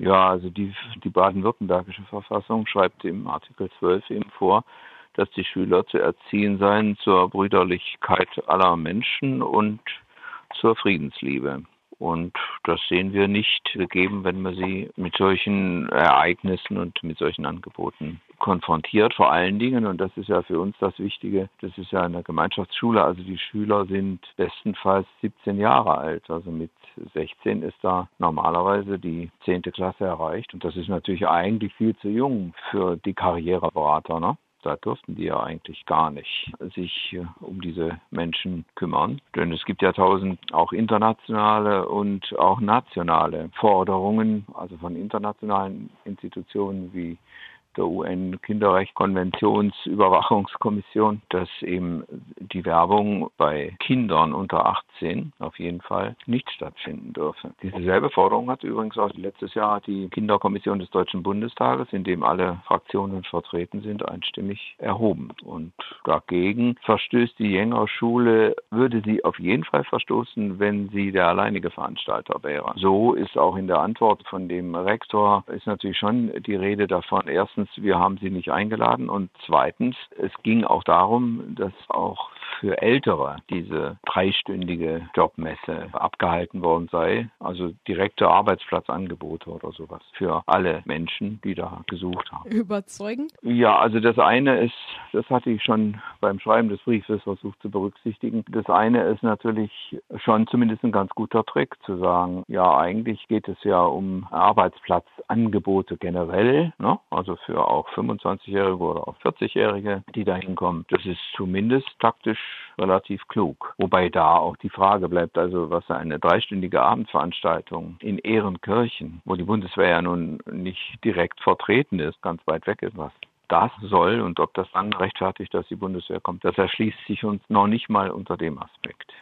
Ja, also die, die baden-württembergische Verfassung schreibt im Artikel 12 eben vor, dass die Schüler zu erziehen seien zur Brüderlichkeit aller Menschen und zur Friedensliebe. Und das sehen wir nicht gegeben, wenn man sie mit solchen Ereignissen und mit solchen Angeboten konfrontiert. Vor allen Dingen, und das ist ja für uns das Wichtige, das ist ja eine Gemeinschaftsschule, also die Schüler sind bestenfalls 17 Jahre alt. Also mit 16 ist da normalerweise die 10. Klasse erreicht. Und das ist natürlich eigentlich viel zu jung für die Karriereberater. Ne? Da durften die ja eigentlich gar nicht sich äh, um diese Menschen kümmern. Denn es gibt ja tausend auch internationale und auch nationale Forderungen, also von internationalen Institutionen wie der UN-Kinderrechtskonventionsüberwachungskommission, dass eben die Werbung bei Kindern unter 18 auf jeden Fall nicht stattfinden dürfe. Diese selbe Forderung hat übrigens auch letztes Jahr die Kinderkommission des Deutschen Bundestages, in dem alle Fraktionen vertreten sind, einstimmig erhoben. Und dagegen verstößt die Jenger Schule, würde sie auf jeden Fall verstoßen, wenn sie der alleinige Veranstalter wäre. So ist auch in der Antwort von dem Rektor ist natürlich schon die Rede davon, erstens erstens, wir haben sie nicht eingeladen und zweitens, es ging auch darum, dass auch für Ältere diese dreistündige Jobmesse abgehalten worden sei, also direkte Arbeitsplatzangebote oder sowas für alle Menschen, die da gesucht haben. Überzeugend? Ja, also das eine ist, das hatte ich schon beim Schreiben des Briefes versucht zu berücksichtigen. Das eine ist natürlich schon zumindest ein ganz guter Trick zu sagen, ja, eigentlich geht es ja um Arbeitsplatzangebote generell, ne? also für auch 25-Jährige oder auch 40-Jährige, die da hinkommen. Das ist zumindest taktisch relativ klug. Wobei da auch die Frage bleibt, also was eine dreistündige Abendveranstaltung in Ehrenkirchen, wo die Bundeswehr ja nun nicht direkt vertreten ist, ganz weit weg ist, was das soll und ob das dann rechtfertigt, dass die Bundeswehr kommt, das erschließt sich uns noch nicht mal unter dem Aspekt.